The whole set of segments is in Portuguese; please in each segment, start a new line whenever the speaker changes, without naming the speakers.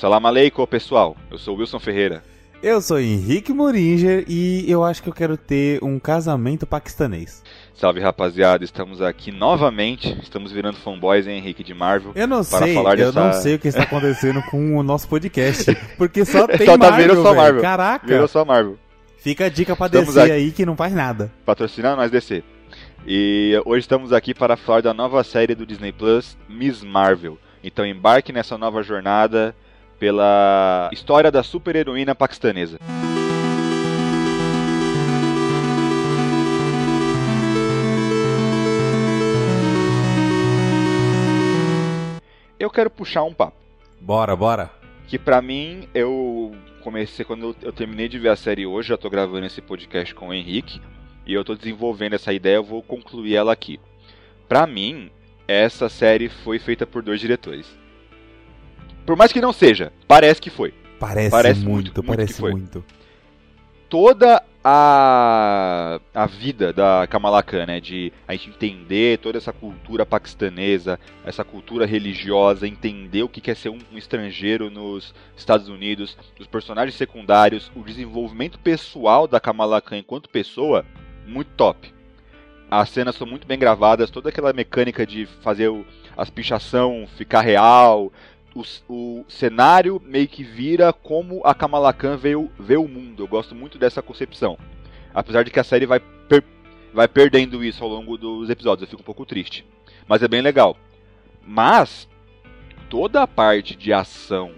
Salam aleikum, pessoal. Eu sou Wilson Ferreira.
Eu sou Henrique Moringer e eu acho que eu quero ter um casamento paquistanês.
Salve rapaziada, estamos aqui novamente. Estamos virando fanboys, hein, Henrique de Marvel.
Eu não sei, eu
dessa-
não sei o que está acontecendo com o nosso podcast, porque só tem
Só tá
Marvel,
vendo só. Marvel.
Caraca,
Virou só Marvel.
fica a dica pra
Estamos
descer
aqui.
aí que não faz nada.
Patrocinando nós DC. E hoje estamos aqui para falar da nova série do Disney Plus, Miss Marvel. Então embarque nessa nova jornada pela história da super-heroína paquistanesa. Eu quero puxar um papo.
Bora, bora.
que pra mim eu comecei quando eu- eu terminei de ver a série hoje, já tô gravando esse podcast com o Henrique e eu tô desenvolvendo essa ideia, eu vou concluir ela aqui. Pra mim, essa série foi feita por dois diretores. Por mais que não seja, parece que foi.
Parece,
Parece
muito,
muito, muito
parece
foi.
muito.
Toda a a vida da Kamala Khan, né, de a gente entender toda essa cultura paquistanesa, essa cultura religiosa, entender o que que é ser um, um estrangeiro nos Estados Unidos, os personagens secundários, o desenvolvimento pessoal da Kamala Khan enquanto pessoa, muito top. As cenas são muito bem gravadas, toda aquela mecânica de fazer o- as pichação ficar real, o, o cenário meio que vira como a Kamala Khan vê o, vê o mundo. Eu gosto muito dessa concepção. Apesar de que a série vai, per- vai perdendo isso ao longo dos episódios, eu fico um pouco triste. Mas é bem legal. Mas toda a parte de ação,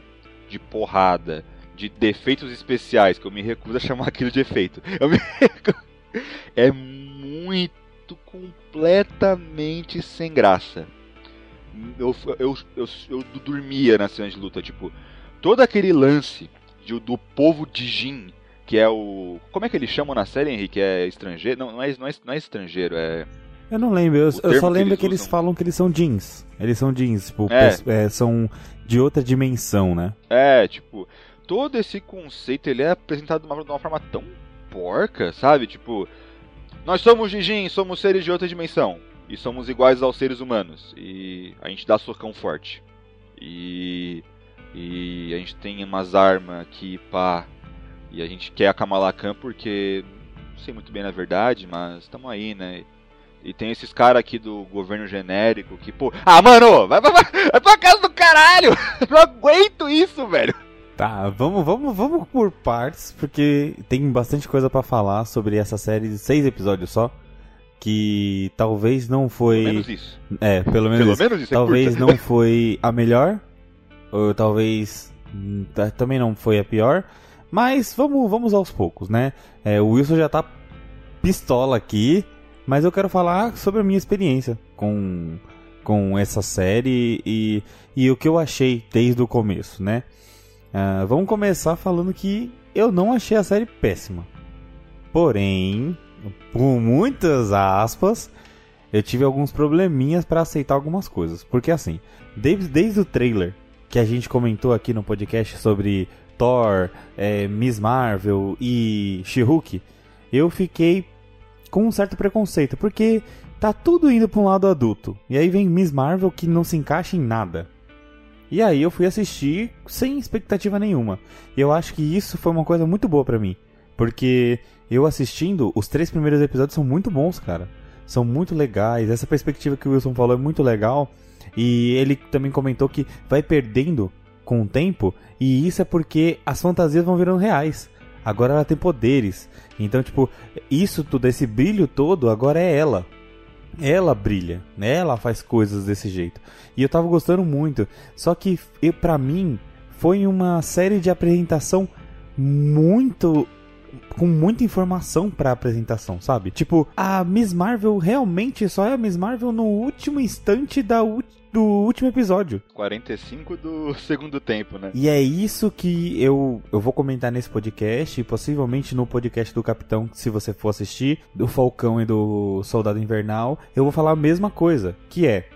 de porrada, de defeitos especiais, que eu me recuso a chamar aquilo de efeito, é muito completamente sem graça. Eu, eu, eu, eu dormia na cena de luta, tipo, todo aquele lance de- do povo de Jin, que é o. Como é que eles chamam na série, Henrique? É estrangeiro? Não, não é, não é, não é estrangeiro, é.
Eu não lembro, eu, eu só
que
lembro
eles
que eles falam que eles são jeans. Eles são jeans, tipo,
É.
é, são de outra dimensão, né?
É, tipo, todo esse conceito ele é apresentado de uma, de uma forma tão porca, sabe? Tipo, nós somos Jin, somos seres de outra dimensão. E somos iguais aos seres humanos. E a gente dá socão forte. E. E a gente tem umas armas aqui, pá. E a gente quer a Kamala Khan porque. Não sei muito bem na verdade, mas estamos aí, né? E tem esses caras aqui do governo genérico que, pô. Ah, mano! Vai, vai, vai, pra casa do caralho! Não aguento isso, velho!
Tá, vamos, vamos, vamos por partes, porque tem bastante coisa pra falar sobre essa série de seis episódios só. Que talvez não foi.
Pelo menos isso.
É, pelo menos.
Pelo
isso.
menos isso é
talvez
curta.
não foi a melhor. Ou talvez hum, ta- também não foi a pior. Mas vamos, vamos aos poucos, né? É, o Wilson já tá pistola aqui. Mas eu quero falar sobre a minha experiência com, com essa série e, e o que eu achei desde o começo, né? Ah, vamos começar falando que eu não achei a série péssima. Porém, por muitas aspas, eu tive alguns probleminhas pra aceitar algumas coisas. Porque assim, desde, desde o trailer que a gente comentou aqui no podcast sobre Thor, eh, Miss Marvel e She-Hulk, eu fiquei com um certo preconceito, porque tá tudo indo pra um lado adulto. E aí vem Miss Marvel que não se encaixa em nada. E aí eu fui assistir sem expectativa nenhuma. E eu acho que isso foi uma coisa muito boa pra mim, porque eu assistindo, os três primeiros episódios são muito bons, cara. São muito legais. Essa perspectiva que o Wilson falou é muito legal. E ele também comentou que vai perdendo com o tempo. E isso é porque as fantasias vão virando reais. Agora ela tem poderes. Então, tipo, isso tudo, esse brilho todo, agora é ela. Ela brilha, né? Ela faz coisas desse jeito. E eu tava gostando muito. Só que, pra mim, foi uma série de apresentação muito com muita informação pra apresentação, sabe? Tipo, a Miss Marvel realmente só é a Miss Marvel no último instante da u- do último episódio.
45 do segundo tempo, né?
E é isso que eu, eu vou comentar nesse podcast, e possivelmente no podcast do Capitão, se você for assistir, do Falcão e do Soldado Invernal, eu vou falar a mesma coisa, que é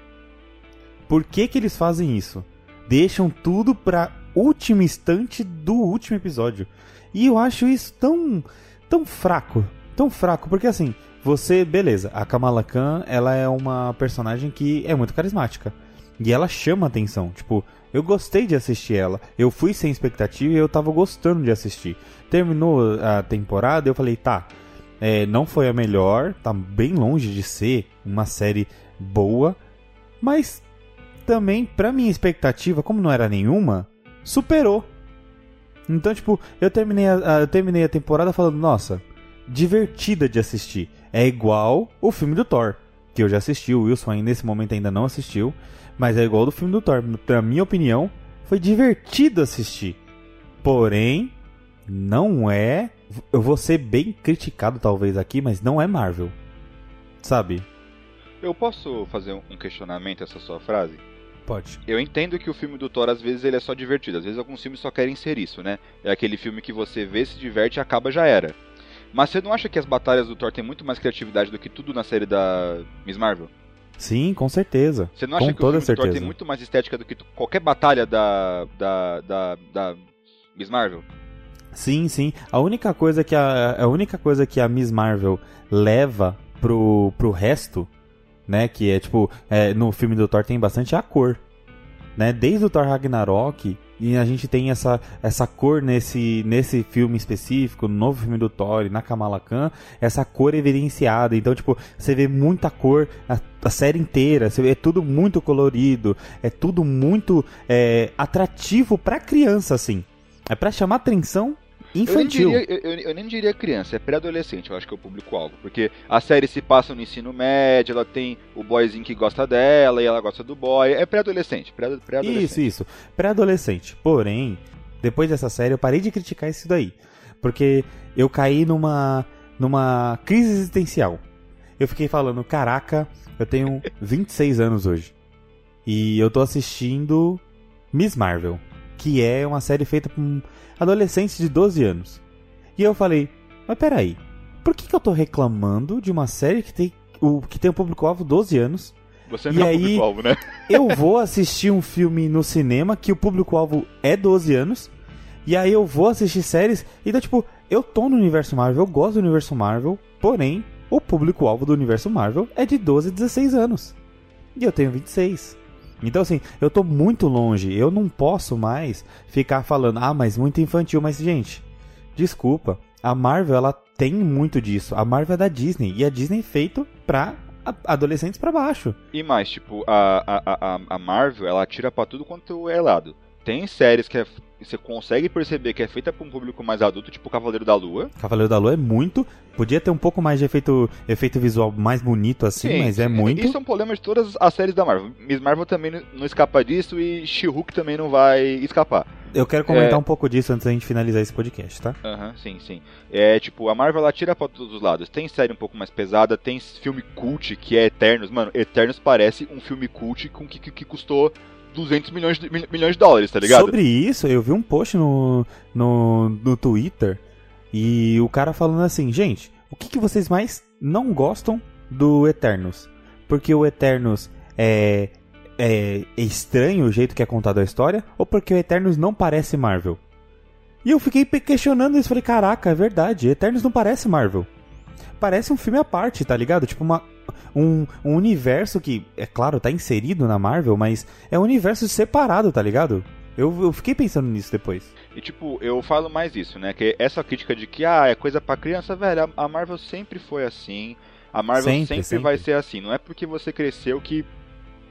por que que eles fazem isso? Deixam tudo pra último instante do último episódio. E eu acho isso tão tão fraco, tão fraco, porque assim, você, beleza, a Kamala Khan, ela é uma personagem que é muito carismática. E ela chama atenção. Tipo, eu gostei de assistir ela. Eu fui sem expectativa e eu tava gostando de assistir. Terminou a temporada, eu falei, tá. É, não foi a melhor, tá bem longe de ser uma série boa, mas também, pra minha expectativa, como não era nenhuma, superou. Então, tipo, eu terminei a, eu terminei a temporada falando, nossa, divertida de assistir. É igual o filme do Thor, que eu já assisti, o Wilson aí nesse momento ainda não assistiu, mas é igual do filme do Thor. Na minha opinião, foi divertido assistir. Porém, não é. Eu vou ser bem criticado talvez aqui, mas não é Marvel. Sabe?
Eu posso fazer um questionamento essa sua frase?
Pode.
Eu entendo que o filme do Thor, às vezes, ele é só divertido. Às vezes, alguns filmes só querem ser isso, né? É aquele filme que você vê, se diverte e acaba, já era. Mas você não acha que as batalhas do Thor têm muito mais criatividade do que tudo na série da Miss Marvel?
Sim, com certeza.
Você não acha
com
que o filme do
certeza.
Thor tem muito mais estética do que qualquer batalha da, da, da, da Miss Marvel?
Sim, sim. A única coisa que a, a única coisa que a Miss Marvel leva pro, pro resto, né, que é tipo, é, no filme do Thor tem bastante a cor, né? Desde o Thor Ragnarok e a gente tem essa, essa cor nesse, nesse filme específico, no novo filme do Thor na Kamala Khan, essa cor evidenciada. Então, tipo, você vê muita cor a, a série inteira, você vê, é tudo muito colorido, é tudo muito é, atrativo pra criança, assim. É pra chamar atenção infantil.
Eu nem, diria, eu, eu- nem diria criança, é pré-adolescente, eu acho que é o público-alvo. Porque a série se passa no ensino médio, ela tem o boyzinho que gosta dela e ela gosta do boy. É pré-adolescente, pré- pré-adolescente.
Isso, isso. Pré-adolescente. Porém, depois dessa série, eu parei de criticar isso daí. Porque eu caí numa, numa crise existencial. Eu fiquei falando, caraca, eu tenho 26 anos hoje. E eu tô assistindo Miss Marvel, que é uma série feita por adolescentes de 12 anos. E eu falei, mas peraí, por que, que eu tô reclamando de uma série que tem o que tem o público-alvo 12 anos?
Você
E
é
aí-
público-alvo, né?
eu vou assistir um filme no cinema que o público-alvo é 12 anos. E aí eu vou assistir séries. Então, tipo, eu tô no universo Marvel, eu gosto do universo Marvel. Porém, o público-alvo do universo Marvel é de 12 a 16 anos. E eu tenho 26. Então, assim, eu tô muito longe. Eu não posso mais ficar falando, ah, mas muito infantil. Mas, gente, desculpa. A Marvel, ela tem muito disso. A Marvel é da Disney. E a Disney é feito pra adolescentes pra baixo.
E mais, tipo, a, a, a, Marvel, ela tira pra tudo quanto é lado. Tem séries que é- você consegue perceber que é feita pra um público mais adulto, tipo Cavaleiro da Lua.
Cavaleiro da Lua é muito. Podia ter um pouco mais de efeito, efeito visual mais bonito assim, mas é muito.
Isso é um problema de todas as séries da Marvel. Miss Marvel também não- escapa disso e She-Hulk também não vai escapar.
Eu quero comentar
É.
um pouco disso antes da gente finalizar esse podcast, tá?
Aham, sim, sim. É tipo, a Marvel ela tira pra todos os lados. Tem série um pouco mais pesada, tem filme cult que é Eternos. Mano, Eternos parece um filme cult com que, que, que custou 200 milhões de, mil- milhões de dólares, tá ligado?
Sobre isso, eu vi um post no, no, no Twitter e o cara falando assim, gente, o que, que vocês mais não gostam do Eternos? Porque o Eternos é, é estranho o jeito que é contado a história ou porque o Eternos não parece Marvel? E eu fiquei questionando isso, falei, caraca, é verdade, Eternos não parece Marvel. Parece um filme à parte, tá ligado? Tipo uma, um, um universo que, é claro, tá inserido na Marvel, mas é um universo separado, tá ligado? Eu, eu fiquei pensando nisso depois.
E tipo, eu falo mais isso, né? Que essa crítica de que, ah, é coisa pra criança, velho, a- Marvel sempre foi assim. A Marvel
Sempre,
sempre,
sempre.
vai ser assim. Não é porque você cresceu que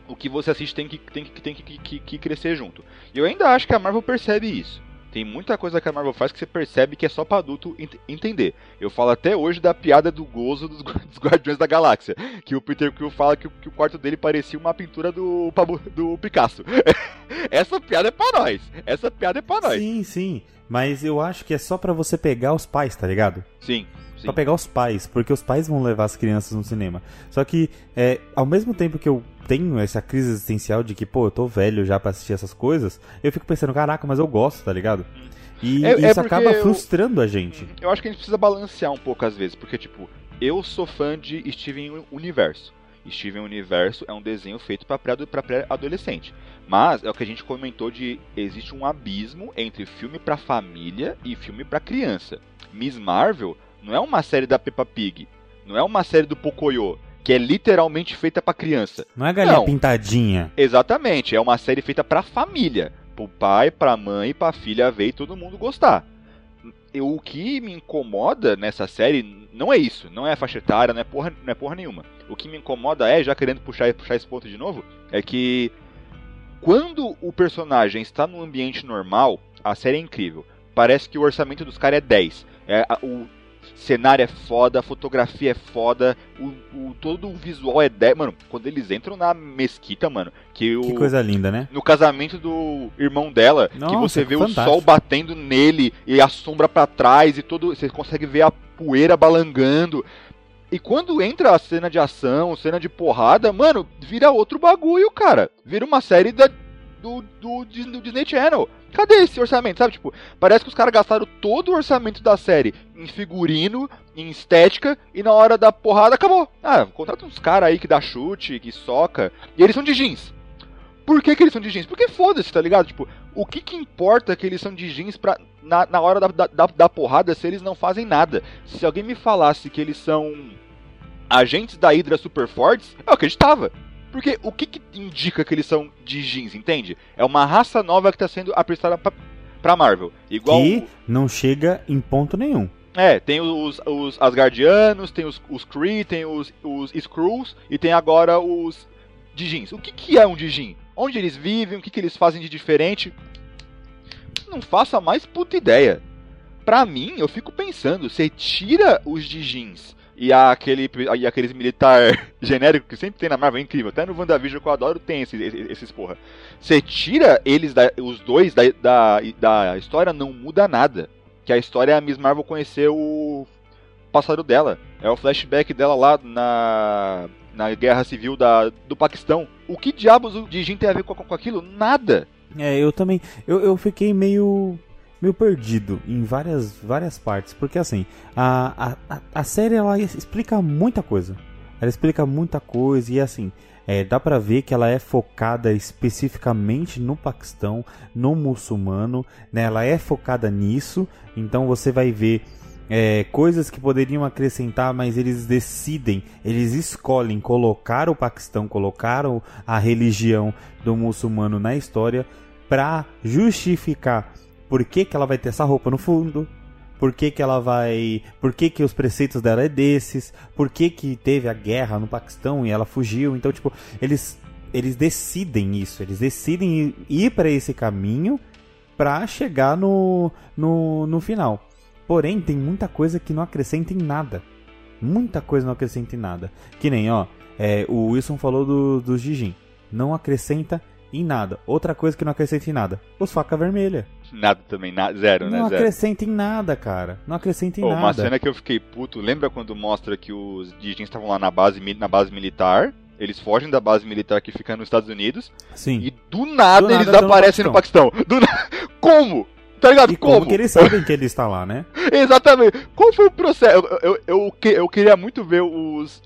o que você assiste tem que, tem que, tem que, que, que crescer junto. E eu ainda acho que a Marvel percebe isso. Tem muita coisa que a Marvel faz que você percebe que é só pra adulto ent- entender. Eu falo até hoje da piada do gozo dos, dos Guardiões da Galáxia. Que o Peter Quill fala que, o- que o quarto dele parecia uma pintura do, do Picasso. Essa piada é pra nós. Essa piada é pra nós.
Sim, sim. Mas eu acho que é só pra você pegar os pais, tá ligado?
Sim.
Pra pegar os pais, porque os pais vão levar as crianças no cinema. Só que, é, ao mesmo tempo que eu tenho essa crise existencial de que, pô, eu tô velho já pra assistir essas coisas, eu fico pensando, caraca, mas eu gosto, tá ligado? E
É- é
isso
porque
acaba
eu-
frustrando a gente.
Eu acho que a gente precisa balancear um pouco às vezes, porque, tipo, eu sou fã de Steven Universo. Steven Universo é um desenho feito para pré-adolescente. Mas é o que a gente comentou de existe um abismo entre filme pra família e filme pra criança. Miss Marvel não é uma série da Peppa Pig, não é uma série do Pocoyo, que é literalmente feita pra criança.
Não é galinha
Não.
pintadinha.
Exatamente, é uma série feita pra família, pro pai, pra mãe, pra filha ver e todo mundo gostar. Eu- o que me incomoda nessa série não é isso, não é a faixa etária, não é porra, não é porra nenhuma. O que me incomoda é, já querendo puxar, puxar esse ponto de novo, é que quando o personagem está num ambiente normal, a série é incrível. Parece que o orçamento dos caras é 10. É, o cenário é foda, fotografia é foda, o, o- todo o visual é 10. Mano, quando eles entram na mesquita, mano, que o.
Que coisa linda, né?
No casamento do irmão dela, que
Nossa,
você vê o sol batendo nele e a sombra pra trás e todo, você consegue ver a poeira balangando. E quando entra a cena de ação, cena de porrada, mano, vira outro bagulho, cara. Vira uma série da, do, do, do Disney Channel. Cadê esse orçamento? Sabe, tipo, parece que os caras gastaram todo o orçamento da série em figurino, em estética, e na hora da porrada acabou. Ah, contrata uns caras aí que dá chute, que soca, e eles são de jeans. Por que, que eles são de jeans? Porque foda-se, tá ligado? Tipo, o que que importa que eles são de jeans pra, na, na hora da, da- da porrada se eles não fazem nada? Se alguém me falasse que eles são agentes da Hydra super fortes, eu acreditava. Porque o que, que indica que eles são de jeans, entende? É uma raça nova que tá sendo apresentada pra, pra Marvel. Igual.
Que não chega em ponto nenhum.
É, tem os, os Asgardianos, tem os, os Kree, tem os, os Skrulls e tem agora os Dijins. O que, que é um Dijin? Onde eles vivem? O que, que eles fazem de diferente? Não faço a mais puta ideia. Pra mim, eu fico pensando, você tira os Dijins e, aquele, e aqueles militar genérico que sempre tem na Marvel, é incrível. Até no WandaVision que eu adoro tem esses, esses porra. Você tira eles, da, os dois da, da, da história, não muda nada que a história é a Miss Marvel conhecer o passado dela. É o flashback dela lá na, na guerra civil da, do Paquistão. O que diabos o Dijin tem a ver com, com aquilo? Nada.
É, eu também. Eu, eu fiquei meio. Meio perdido em várias, várias partes. Porque assim, a, a, a- série ela explica muita coisa. Ela explica muita coisa e assim. É, dá pra ver que ela é focada especificamente no Paquistão, no muçulmano, né? Ela é focada nisso, então você vai ver é, coisas que poderiam acrescentar, mas eles decidem, eles escolhem colocar o Paquistão, colocar a religião do muçulmano na história pra justificar por que, que ela vai ter essa roupa no fundo, por que, que ela vai. Por que, que os preceitos dela é desses, por que, que teve a guerra no Paquistão e ela fugiu. Então, tipo, eles, eles decidem isso, eles decidem ir para esse caminho pra chegar no, no, no final. Porém, tem muita coisa que não acrescenta em nada. Muita coisa não acrescenta em nada. Que nem, ó, é, o Wilson falou do, dos Dijin. Não acrescenta em nada. Outra coisa que não acrescenta em nada: os faca vermelha.
Nada também, na, zero, né?
Não acrescenta em nada, cara. Não acrescenta em
Pô,
nada.
uma cena que eu fiquei puto, lembra quando mostra que os Dijins estavam lá na base, na base militar? Eles fogem da base militar que fica nos Estados Unidos
Sim.
e do nada,
Do nada
eles
tão no
aparecem no Paquistão. Do na... Como? Tá ligado?
E como que eles sabem que ele está lá, né?
Exatamente. Qual foi o processo? Eu, eu, eu, eu queria muito ver os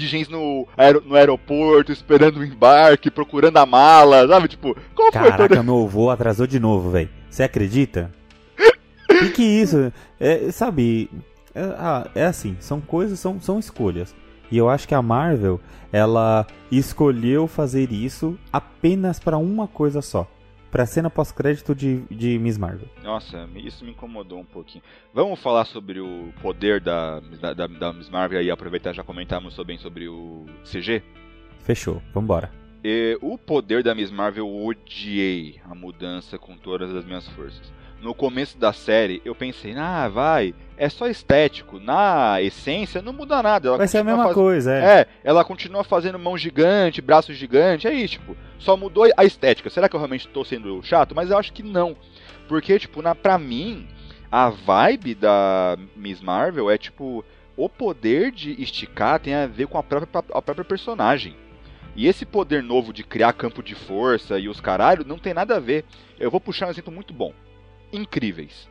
Dijins no, aero- no aeroporto, esperando o embarque, procurando a mala, sabe? Tipo, qual foi
Caraca,
toda...
meu avô atrasou de novo, velho. Você acredita? E que isso? É, sabe, é, ah, é assim, são coisas, são, são escolhas. E eu acho que a Marvel, ela escolheu fazer isso apenas pra uma coisa só. Pra cena pós-crédito de, de Miss Marvel.
Nossa, isso me incomodou um pouquinho. Vamos falar sobre o poder da, da, da, da Miss Marvel e aproveitar já comentamos também sobre o CG.
Fechou, vambora.
E o poder da Miss Marvel eu odiei a mudança com todas as minhas forças. No começo da série eu pensei, ah, vai, é só estético. Na essência não muda nada. Ela
Vai ser a mesma
faz-
coisa, é.
É, ela continua fazendo mão gigante, braço gigante, é isso, tipo, só mudou a estética. Será que eu realmente tô sendo chato? Mas eu acho que não. Porque, tipo, na, pra mim, a vibe da Miss Marvel é, tipo, o poder de esticar tem a ver com a própria, a própria personagem. E esse poder novo de criar campo de força e os caralho não tem nada a ver. Eu vou puxar um exemplo muito bom. Incríveis.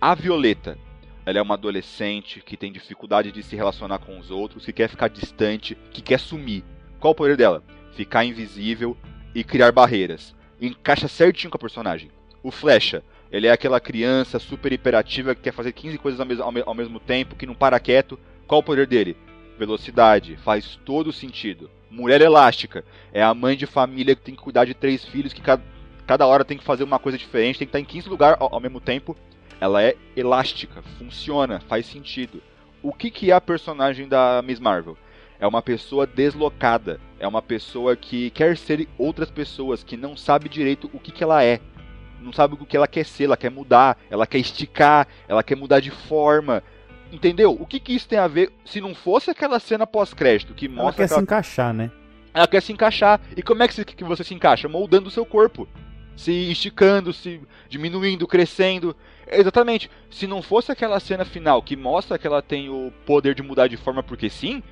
A Violeta. Ela é uma adolescente que tem dificuldade de se relacionar com os outros, que quer ficar distante, que quer sumir. Qual o poder dela? Ficar invisível e criar barreiras. Encaixa certinho com a personagem. O Flecha. Ele é aquela criança super hiperativa que quer fazer 15 coisas ao mesmo, ao me- ao mesmo tempo, que não para quieto. Qual o poder dele? velocidade, faz todo sentido. Mulher elástica, é a mãe de família que tem que cuidar de três filhos, que cada, cada hora tem que fazer uma coisa diferente, tem que estar em 15 lugares ao, ao mesmo tempo. Ela é elástica, funciona, faz sentido. O que, que é a personagem da Miss Marvel? É uma pessoa deslocada, é uma pessoa que quer ser outras pessoas, que não sabe direito o que, que ela é. Não sabe o que ela quer ser, ela quer mudar, ela quer esticar, ela quer mudar de forma. Entendeu? O que, que isso tem a ver se não fosse aquela cena pós-crédito que mostra.
Ela quer
aquela...
se encaixar, né?
Ela quer se encaixar. E como é que, você se encaixa? Moldando o seu corpo. Se esticando, se diminuindo, crescendo. Exatamente. Se não fosse aquela cena final que mostra que ela tem o poder de mudar de forma porque sim,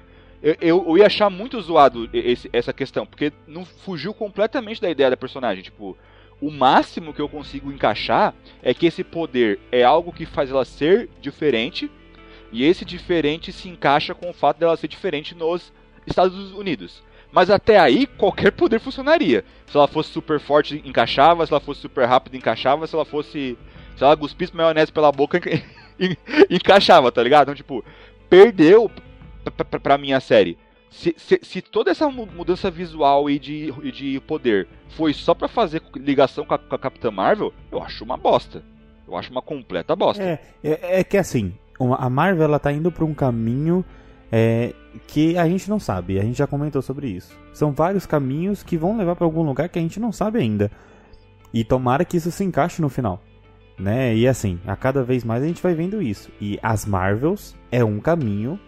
eu, eu, eu ia achar muito zoado esse, essa questão. Porque não fugiu completamente da ideia da personagem. Tipo, o máximo que eu consigo encaixar é que esse poder é algo que faz ela ser diferente e esse diferente se encaixa com o fato dela ser diferente nos Estados Unidos. Mas até aí, qualquer poder funcionaria. Se ela fosse super forte, encaixava. Se ela fosse super rápida, encaixava. Se ela fosse. Se ela cuspisse maionese pela boca, encaixava, tá ligado? Então, tipo, perdeu pra minha série. Se, se, se, toda essa mudança visual e de, e de poder foi só para fazer ligação com a, com a Capitã Marvel, eu acho uma bosta. Eu acho uma completa bosta.
É, é, é que assim, a Marvel ela tá indo por um caminho é, que a gente não sabe. A gente já comentou sobre isso. São vários caminhos que vão levar para algum lugar que a gente não sabe ainda. E tomara que isso se encaixe no final. Né? E assim, a cada vez mais a gente vai vendo isso. E as Marvels é um caminho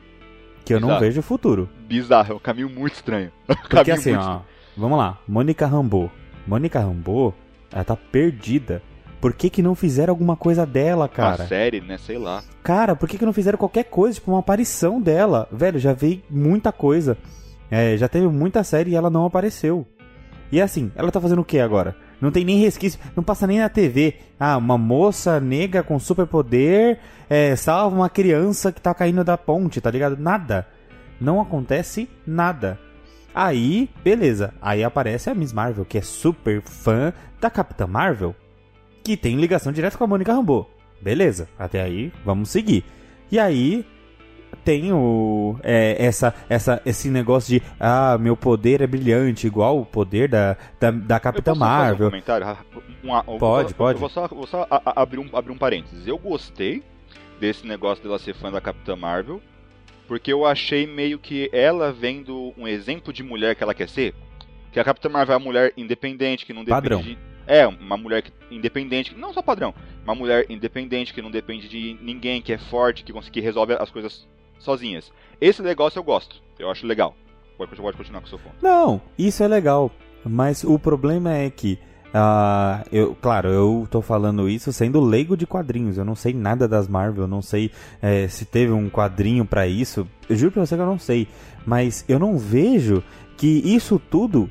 que eu Bizarro. não vejo futuro.
Bizarro, é um caminho muito estranho.
É um Porque assim, ó, vamos lá. Mônica Rambeau. Mônica Rambeau, ela tá perdida por que, que não fizeram alguma coisa dela, cara?
Uma série, né? Sei lá.
Cara, por que, que não fizeram qualquer coisa? Tipo, uma aparição dela. Velho, já veio muita coisa. É, já teve muita série e ela não apareceu. E assim, ela tá fazendo o que agora? Não tem nem resquício, não passa nem na TV. Ah, uma moça negra com superpoder é, salva uma criança que tá caindo da ponte, tá ligado? Nada. Não acontece nada. Aí, beleza. Aí aparece a Miss Marvel, que é super fã da Capitã Marvel que tem ligação direta com a Mônica Rambeau. Beleza, até aí vamos seguir. E aí tem o é, essa, essa, esse negócio de ah, meu poder é brilhante, igual o poder da, da, da Capitã Marvel.
Um comentário?
pode,
eu,
pode.
Eu vou só, vou só abrir, um, abrir um parênteses. Eu gostei desse negócio dela ser fã da Capitã Marvel, porque eu achei meio que ela vendo um exemplo de mulher que ela quer ser. Que a Capitã Marvel é uma mulher independente, que não depende
Padrão.
de é, uma mulher independente, não só padrão, uma mulher independente que não depende de ninguém, que é forte, que consegue resolve as coisas sozinhas. Esse negócio eu gosto, eu acho legal. Pode, pode continuar com o seu ponto.
Não, isso é legal, mas o problema é que Uh, eu, claro, eu tô falando isso sendo leigo de quadrinhos. Eu não sei nada das Marvel, eu não sei é, se teve um quadrinho para isso. Eu juro pra você que eu não sei. Mas eu não vejo que isso tudo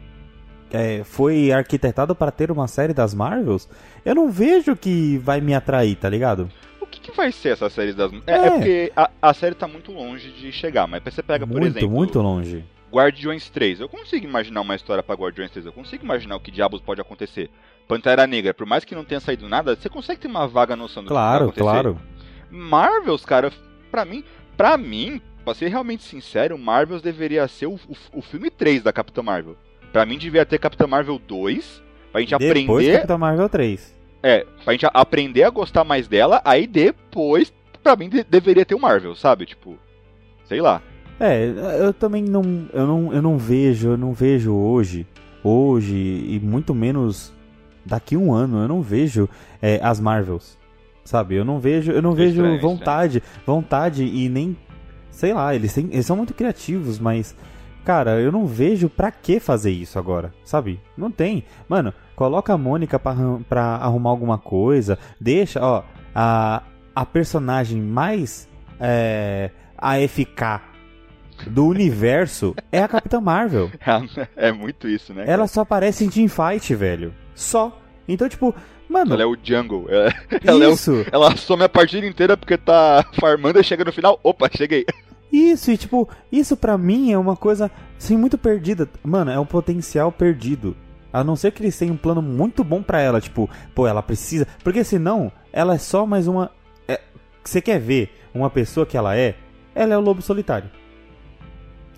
é, foi arquitetado para ter uma série das Marvels, eu não vejo que vai me atrair, tá ligado?
O que, que vai ser essa série das É, é. é porque a, a, série tá muito longe de chegar, mas você pega,
muito,
por exemplo.
Muito longe.
Guardiões 3. Eu consigo imaginar uma história para Guardiões 3. Eu consigo imaginar o que diabos pode acontecer. Pantera Negra, por mais que não tenha saído nada, você consegue ter uma vaga noção do
claro,
que vai
acontecer. Claro,
claro. Marvels, cara, pra mim, pra mim, pra ser realmente sincero, Marvels deveria ser o, o, o filme 3 da Capitã Marvel. Pra mim devia ter Capitã Marvel 2, pra gente
depois
aprender.
Depois Capitã Marvel 3.
É, pra gente aprender a gostar mais dela, aí depois, pra mim, de deveria ter o Marvel, sabe? Tipo, sei lá.
É, eu também não. Eu não, eu não vejo, eu não vejo hoje. Hoje, e muito menos daqui um ano, eu não vejo é, as Marvels. Sabe? Eu não vejo, eu não vejo estranho, vontade, estranho. vontade e nem. Sei lá, eles, têm, eles são muito criativos, mas Cara, eu não vejo pra que fazer isso agora, sabe? Não tem. Mano, coloca a Mônica pra, pra arrumar alguma coisa. Deixa, ó, a, a personagem mais é, AFK do universo é a Capitã Marvel.
É, é muito isso, né?
Cara? Ela só aparece em Teamfight, velho. Só. Então, tipo, mano.
Ela é o jungle. Ela,
isso.
É o, ela some a partida inteira porque tá farmando e chega no final. Opa, cheguei.
Isso, e tipo, isso pra mim é uma coisa, assim, muito perdida. Mano, é um potencial perdido. A não ser que eles tenham um plano muito bom para ela, tipo, pô, ela precisa. Porque senão, ela é só mais uma. É... Você quer ver uma pessoa que ela é? Ela é o lobo solitário.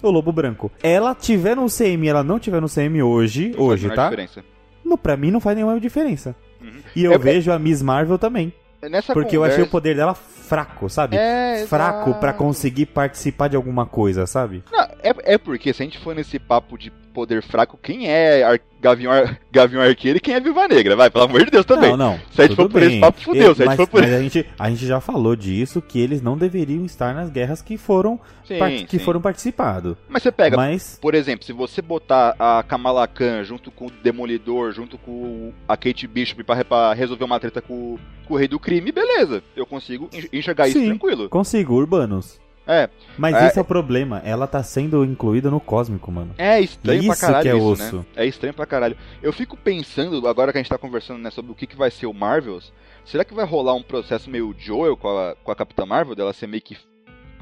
o Lobo Branco. Ela tiver no CM, ela não tiver no CM hoje,
Não
hoje, tá?
diferença.
No, pra mim não faz nenhuma diferença.
Uhum.
E eu
É-
vejo a Miss Marvel também.
Nessa
Porque eu
conversa...
achei o poder dela fraco, sabe?
É,
fraco pra conseguir participar de alguma coisa, sabe?
Não, é, é porque se a gente for nesse papo de poder fraco, quem é Ar- Gavião, Ar- Gavião Arqueiro e quem é Viúva Negra? Vai, pelo amor de Deus também.
Não, não.
Se a gente for por esse papo, fudeu, se a gente
mas,
for por
mas a gente, a gente já falou disso, que eles não deveriam estar nas guerras que foram,
Sim,
part- que
sim.
foram participados.
Mas você pega,
Mas,
por exemplo, se você botar a Kamala Khan junto com o Demolidor, junto com a Kate Bishop pra, pra resolver uma treta com, com o Rei do Crime, beleza. Eu consigo enx- enxergar isso
Sim.
tranquilo.
consigo, urbanos.
É,
Mas
É.
esse é o problema, ela tá sendo incluída no cósmico, mano.
é estranho pra
Isso
caralho
que é
isso,
osso.
né? É estranho pra caralho. Eu fico pensando, agora que a gente tá conversando né, sobre o que, que vai ser o Marvels, será que vai rolar um processo meio Joel com a, com a Capitã Marvel, dela ser meio que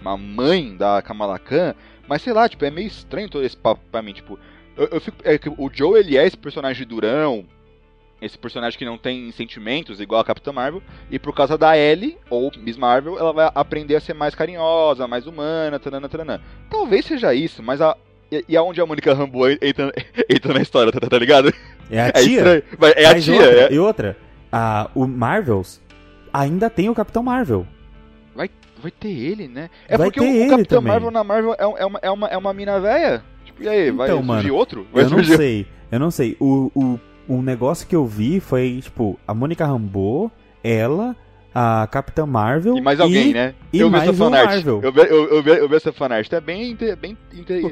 uma mãe da Kamala Khan? Mas sei lá, tipo, é meio estranho todo esse papo pra mim, tipo... Eu, eu fico, é o Joel, ele é esse personagem durão, esse personagem que não tem sentimentos, igual a Capitã Marvel, e por causa da Ellie, ou Miss Marvel, ela vai aprender a ser mais carinhosa, mais humana, tanana, tanana. Talvez seja isso, mas a... E, e aonde a Mônica Rambeau entra, entra na história, tá, tá ligado?
É a
É
tia.
Mas é a
Mas
tia,
outra,
é.
E outra, a, o Marvels ainda tem o Capitão Marvel.
Vai, vai ter ele, né? É
Vai
porque
ter
o, o Capitão
também.
Marvel na Marvel é, é uma, é, uma, é uma mina velha. Tipo, e aí, vai
Então,
surgir
mano,
outro? Vai
eu não
surgir...
sei, eu não sei. O, o, o negócio que eu vi foi, tipo, a Mônica Rambeau, ela, a Capitã Marvel
E mais alguém, né?
e
eu vi
mais
essa
um
fanart.
Marvel.
Eu vi, eu, eu, vi, eu vi essa fanart. É bem, bem,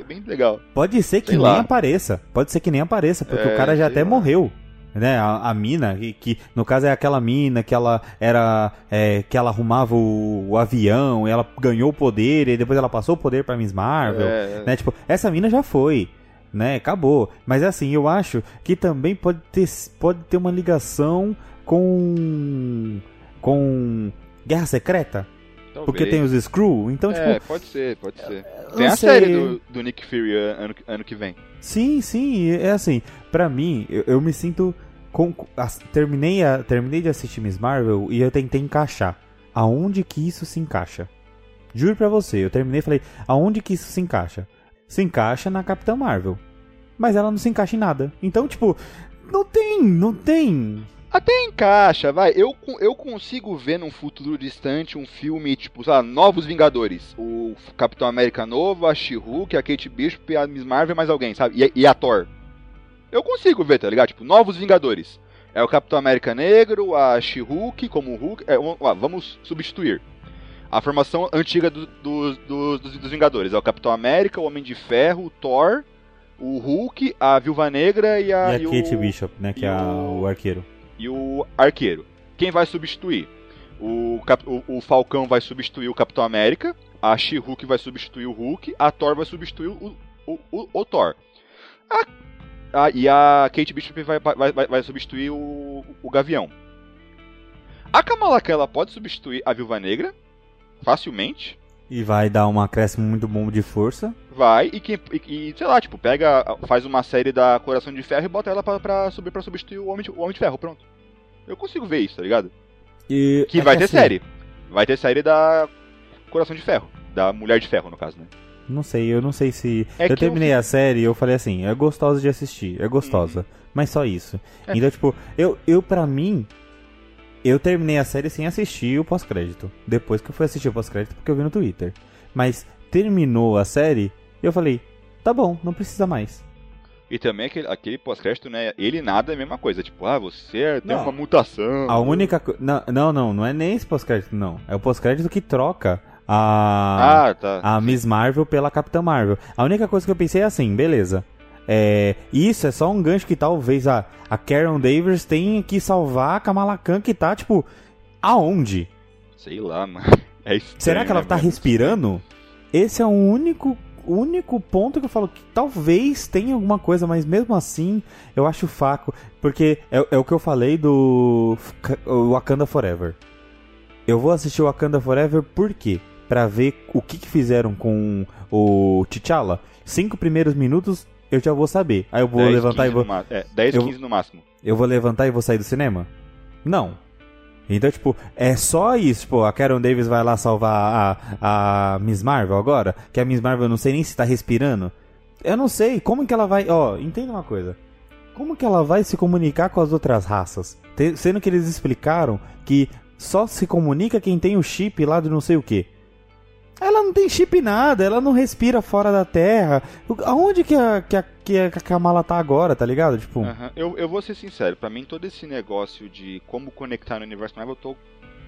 bem legal.
Pode ser que
Sei
nem
lá.
apareça. Pode ser que nem apareça, porque
É,
o cara já até
lá.
morreu. Né, a, a mina, que, que no caso é aquela mina que ela era. é, que ela arrumava o, o avião, ela ganhou o poder, e depois ela passou o poder pra Miss Marvel.
É,
Né, tipo, essa mina já foi. Né, acabou. Mas assim, eu acho que também pode ter, pode ter uma ligação com. com. Guerra Secreta.
talvez.
Porque tem os Screw. Então, tipo,
É, pode ser, pode ser. Tem a
sei.
série do, do Nick Fury ano, ano que vem.
Sim, sim, é assim, pra mim, eu, eu me sinto. Com, as- terminei, a, terminei de assistir Miss Marvel e eu tentei encaixar. Aonde que isso se encaixa? Juro pra você, eu terminei e falei, aonde que isso se encaixa? Se encaixa na Capitã Marvel. Mas ela não se encaixa em nada. Então, tipo, não tem, não tem.
Até encaixa, vai. Eu, eu consigo ver num futuro distante um filme, tipo, sei lá, Novos Vingadores. O Capitão América novo, a She-Hulk, a Kate Bishop, a Miss Marvel mais alguém, sabe? E, e a Thor. Eu consigo ver, tá ligado? Tipo, Novos Vingadores. É o Capitão América negro, a She-Hulk como Hulk. É, vamos substituir. A formação antiga do- do- do- dos, dos Vingadores. É o Capitão América, o Homem de Ferro, o Thor, o Hulk, a Viúva Negra e a...
e a
e o-
Kate Bishop, né, que é
o-
o arqueiro.
e o arqueiro. Quem vai substituir? O, o- o Falcão vai substituir o Capitão América, a She-Hulk vai substituir o Hulk, a Thor vai substituir o, o, o- o Thor. A- a- e a Kate Bishop vai, vai, vai, vai substituir o, o Gavião. A Kamala Khan ela pode substituir a Viúva Negra facilmente.
E vai dar um acréscimo muito bom de força.
Vai e, quem, e, e, sei lá, tipo, pega, faz uma série da Coração de Ferro e bota ela pra, pra subir para substituir o Homem de, o Homem de Ferro, pronto. Eu consigo ver isso, tá ligado?
E
Que
é
vai ter
assim,
série. Vai ter série da Coração de Ferro. Da Mulher de Ferro, no caso, né?
Não sei, eu não sei se.
É que
eu terminei a série e eu falei assim, é gostosa de assistir, é gostosa. Mas só isso.
É.
Então, tipo, eu, eu pra mim. Eu terminei a série sem assistir o pós-crédito. Depois que eu fui assistir o pós-crédito, porque eu vi no Twitter. Mas terminou a série e eu falei, tá bom, não precisa mais.
E também aquele, aquele pós-crédito, né? Ele nada é a mesma coisa. Tipo, ah, você tem
Não.
uma mutação.
A única. co- Não, não, não, não é nem esse pós-crédito, não. É o pós-crédito que troca a.
Ah, tá.
a Miss Marvel pela Capitã Marvel. A única coisa que eu pensei é assim, beleza. É, isso é só um gancho que talvez a, a Karen Davis tenha que salvar a Kamala Khan que tá, tipo, aonde?
Sei lá, mano. É estranho,
Será que ela
né,
tá respirando? Esse é o único, único ponto que eu falo que talvez tenha alguma coisa, mas mesmo assim eu acho fraco. Porque é, é o que eu falei do Wakanda Forever. Eu vou assistir o Wakanda Forever por quê? Pra ver o que, que fizeram com o T'Challa. Cinco primeiros minutos eu já vou saber. Aí eu vou
10,
levantar e
15
vou.
no É, 10,
eu-
15 no máximo.
Eu vou levantar e vou sair do cinema? Não. Então, tipo, é só isso. Tipo, a Karen Davis vai lá salvar a, a Miss Marvel agora? Que a Miss Marvel eu não sei nem se tá respirando. Eu não sei. Como que ela vai. Ó, entenda uma coisa. Como que ela vai se comunicar com as outras raças? Sendo que eles explicaram que só se comunica quem tem o chip lá de não sei o que. Ela não tem chip nada, ela não respira fora da Terra. Aonde que a, que a, que a Kamala tá agora, tá ligado? Tipo...
Uhum. Eu, eu vou ser sincero, para mim todo esse negócio de como conectar no universo Marvel, eu tô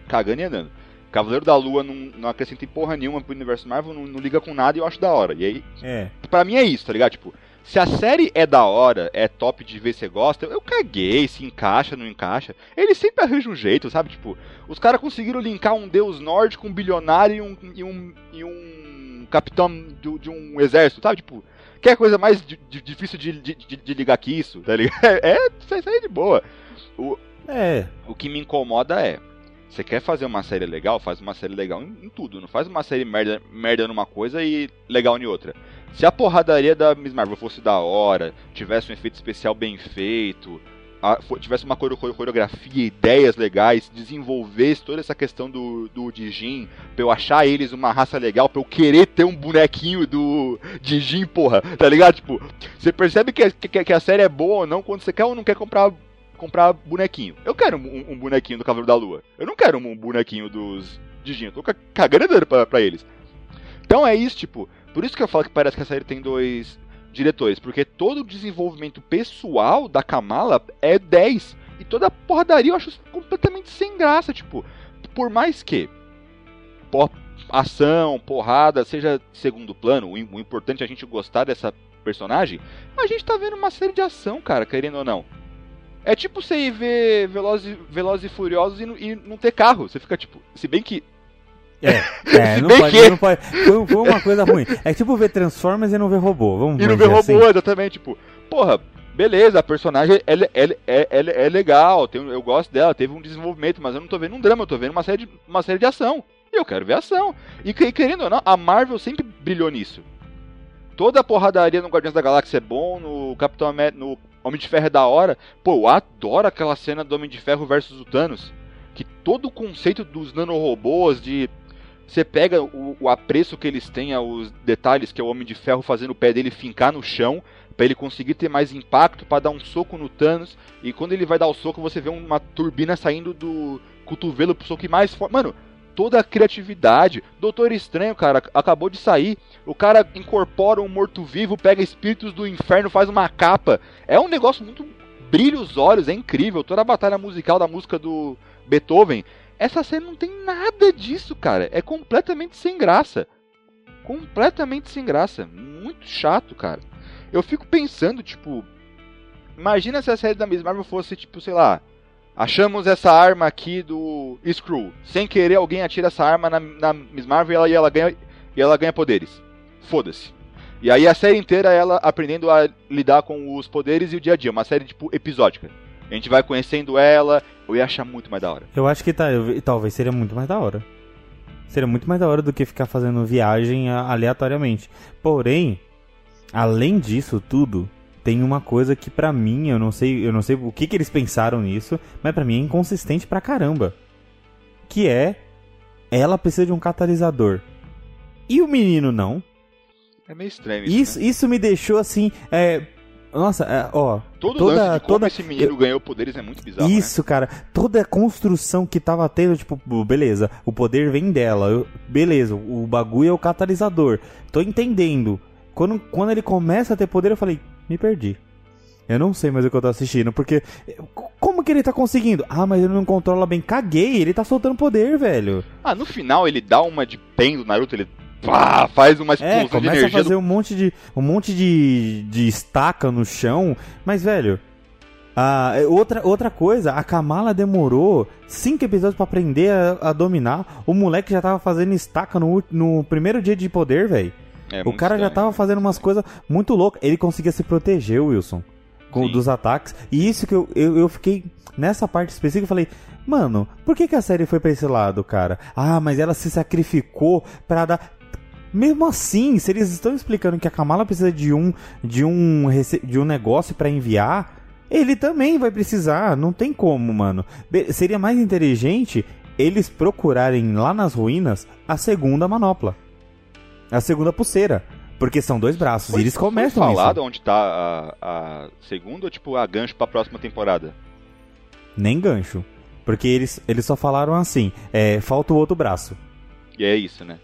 cagando e andando. Cavaleiro da Lua não, não acrescenta em porra nenhuma pro universo Marvel, não, não liga com nada e eu acho da hora. E aí,
é.
pra mim é isso, tá ligado? Tipo, se a série é da hora, é top de ver se gosta, eu caguei, se encaixa, não encaixa. Eles sempre arranjam um jeito, sabe? Tipo, os caras conseguiram linkar um deus nórdico, um bilionário e um, e um, e um capitão de, de, um exército, sabe? Tipo, que é coisa mais de, de, difícil de, de, ligar que isso, tá ligado? É, é, é de boa. O,
é.
O que me incomoda é, você quer fazer uma série legal, faz uma série legal em, em, tudo. Não faz uma série merda, merda numa coisa e legal em outra. Se a porradaria da Miss Marvel fosse da hora, tivesse um efeito especial bem feito, a, for, tivesse uma coreografia, ideias legais, desenvolvesse toda essa questão do, do Dijin, pra eu achar eles uma raça legal, pra eu querer ter um bonequinho do Dijin, porra, tá ligado? Tipo, você percebe que, que, que a série é boa ou não quando você quer ou não quer comprar comprar bonequinho. Eu quero um, um bonequinho do Cavaleiro da Lua. Eu não quero um bonequinho dos Digin. Eu tô cagando pra, pra eles. Então é isso, tipo. Por isso que eu falo que parece que a série tem dois diretores. Porque todo o desenvolvimento pessoal da Kamala é 10. E toda a porradaria eu acho completamente sem graça. Tipo, por mais que por, ação, porrada, seja segundo plano, o, importante é a gente gostar dessa personagem, a gente tá vendo uma série de ação, cara, querendo ou não. É tipo você ir ver Velozes, Velozes e Furiosos e, e, não ter carro. Você fica tipo. Se bem que.
É, é não, pode, que... não pode. Foi, foi, uma coisa ruim. É tipo ver Transformers e não ver robô. Vamos
e não ver robô, assim. exatamente. Tipo, porra, beleza, a personagem é, é, é, é, legal, tem, eu gosto dela, teve um desenvolvimento, mas eu não tô vendo um drama, eu tô vendo uma série de, uma série de ação. E eu quero ver ação. E querendo ou não, a Marvel sempre brilhou nisso. Toda a porradaria no Guardiões da Galáxia é bom, no Capitão no Homem de Ferro é da hora. Pô, eu adoro aquela cena do Homem de Ferro versus o Thanos. Que todo o conceito dos nanorobôs, de. Você pega o, o apreço que eles têm aos detalhes, que é o Homem de Ferro fazendo o pé dele fincar no chão, para ele conseguir ter mais impacto, para dar um soco no Thanos. E quando ele vai dar o soco, você vê uma turbina saindo do cotovelo pro soco mais forte. Mano, toda a criatividade. Doutor Estranho, cara, acabou de sair. O cara incorpora um morto-vivo, pega espíritos do inferno, faz uma capa. É um negócio muito. brilha os olhos, é incrível. Toda a batalha musical da música do Beethoven. Essa série não tem nada disso, cara. É completamente sem graça. Completamente sem graça. Muito chato, cara. Eu fico pensando, tipo. Imagina se a série da Miss Marvel fosse, tipo, sei lá, Achamos essa arma aqui do Skrull. Sem querer, alguém atira essa arma na, na Miss Marvel e ela, e ela ganha, e ela ganha poderes. Foda-se. E aí a série inteira ela aprendendo a lidar com os poderes e o dia a dia. Uma série, tipo, episódica. A gente vai conhecendo ela, eu ia achar muito mais da hora.
Eu acho que tá, eu, talvez seria muito mais da hora. Seria muito mais da hora do que ficar fazendo viagem aleatoriamente. Porém, além disso tudo, tem uma coisa que para mim, eu não sei, eu não sei o que, que eles pensaram nisso, mas para mim é inconsistente pra caramba. Que é ela precisa de um catalisador. E o menino não.
É meio estranho isso.
Isso, né? isso me deixou assim, é, nossa, é, ó.
Todo toda, lance de como toda, esse menino eu, ganhou poderes é muito bizarro.
Né? Isso,
né?
cara. Toda a construção que tava tendo, tipo, beleza, o poder vem dela. Eu, beleza, o bagulho é o catalisador. Tô entendendo. Quando, quando ele começa a ter poder, eu falei, me perdi. Eu não sei mais o que eu tô assistindo, porque. Como que ele tá conseguindo? Ah, mas ele não controla bem. Caguei, ele tá soltando poder, velho.
Ah, no final ele dá uma de pen do Naruto, ele pá, faz uma
explosão é, começa de energia. a fazer do... um monte de. um monte de. de estaca no chão. Mas, velho. Ah, outra, outra coisa, a Kamala demorou cinco episódios para aprender a, a, dominar. O moleque já tava fazendo estaca no, no primeiro dia de poder, velho. É, o cara estranho. já tava fazendo umas coisas muito loucas. Ele conseguia se proteger, Wilson, com, dos ataques. E isso que eu, eu, eu fiquei. Nessa parte específica, eu falei, mano, por que, que a série foi pra esse lado, cara? Ah, mas ela se sacrificou para dar. Mesmo assim, se eles estão explicando que a Kamala precisa de um de um de um negócio para enviar, ele também vai precisar, não tem como, mano. Seria mais inteligente eles procurarem lá nas ruínas a segunda manopla. A segunda pulseira. Porque são dois braços. e eles começam
Foi falado
isso.
onde tá a, a segunda ou tipo a gancho pra próxima temporada?
Nem gancho. Porque eles, eles só falaram assim: é, falta o outro braço.
E é isso, né?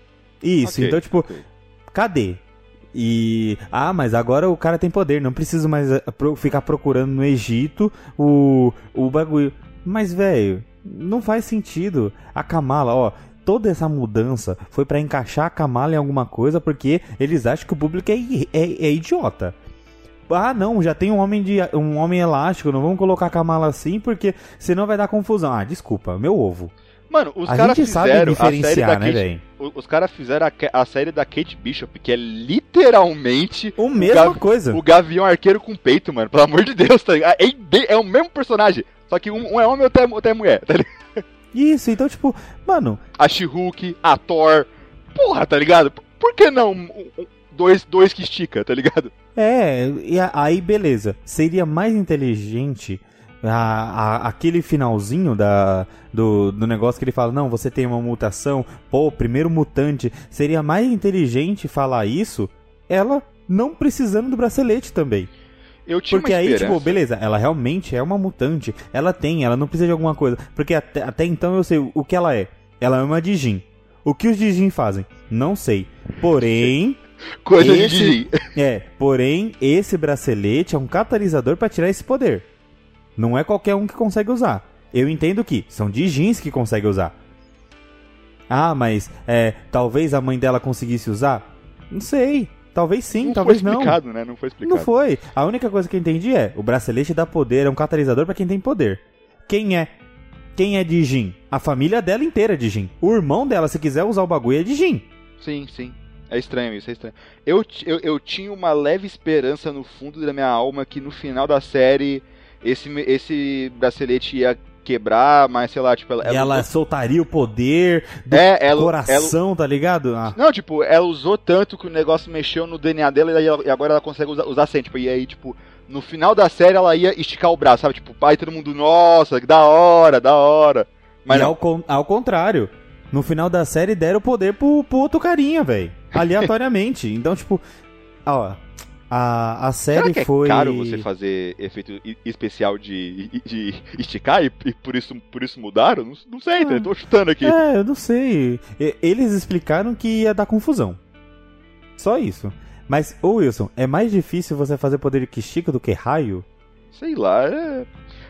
Isso,
Ok,
então, tipo, cadê? E. Ah, mas agora o cara tem poder, não preciso mais eh, ficar procurando no Egito o, o bagulho. Mas, velho, não faz sentido. A Kamala, ó, toda essa mudança foi pra encaixar a Kamala em alguma coisa porque eles acham que o público é, é, é idiota. Ah, não, já tem um homem de um homem elástico, não vamos colocar a Kamala assim porque senão vai dar confusão. Ah, desculpa, meu ovo.
Mano, os caras fizeram a série da
né,
Kate, o- Os caras fizeram a, a série da Kate Bishop, que é literalmente
O mesma
Gavi-
coisa.
o Gavião Arqueiro com peito, mano. Pelo amor de Deus, tá ligado? É, é o mesmo personagem. Só que um, um é homem e outro é, outro é mulher, tá ligado?
Isso, então, tipo, mano,
A She-Hulk, a Thor. Porra, tá ligado? Por, por que não dois, dois que estica, tá ligado?
É, e aí beleza. Seria mais inteligente a- a- aquele finalzinho da, do, do negócio que ele fala: Não, você tem uma mutação, pô, primeiro mutante. Seria mais inteligente falar isso, ela não precisando do bracelete também.
Eu tinha
Porque aí, tipo, beleza, ela realmente é uma mutante. Ela tem, ela não precisa de alguma coisa. Porque até, até então eu sei o que ela é. Ela é uma Dijin. O que os Dijin fazem? Não sei. Porém.
Coisa
esse-
de Didi.
É, porém, esse bracelete é um catalisador pra tirar esse poder. Não é qualquer um que consegue usar. Eu entendo que são Dijins que conseguem usar. Ah, mas é, talvez a mãe dela conseguisse usar? Não sei. Talvez sim,
não
talvez
foi
não.
explicado, né? Não foi explicado.
Não foi. A única coisa que eu entendi é: o bracelete dá poder, é um catalisador pra quem tem poder. Quem é? Quem é Dijin? A família dela inteira é Dijin. O irmão dela, se quiser usar o bagulho, é Dijin.
Sim, sim. É estranho isso, é estranho. Eu, eu, eu tinha uma leve esperança no fundo da minha alma que no final da série esse, esse bracelete ia quebrar, mas sei lá, tipo, ela,
e ela
usou-
soltaria o poder do
é, ela, ela,
coração, tá ligado? Ah,
Não, tipo, ela usou tanto que o negócio mexeu no DNA dela e, ela- agora ela consegue usar, usar sem. Tipo, e aí, tipo, no final da série ela ia esticar o braço, sabe? Tipo, pai, todo mundo, nossa, que da hora, da hora. Mas
e ao, con- ao contrário, no final da série deram o poder pro, pro outro carinha, velho. Aleatoriamente. então, tipo, ó, a, a série
será que é
foi.
caro você fazer efeito especial de, de esticar e, e por, isso, por isso mudaram? Não, não sei,
Ah.
tô chutando aqui.
É, eu não sei. Eles explicaram que ia dar confusão. Só isso. Mas, ô Wilson, é mais difícil você fazer poder que estica do que raio?
Sei lá, é...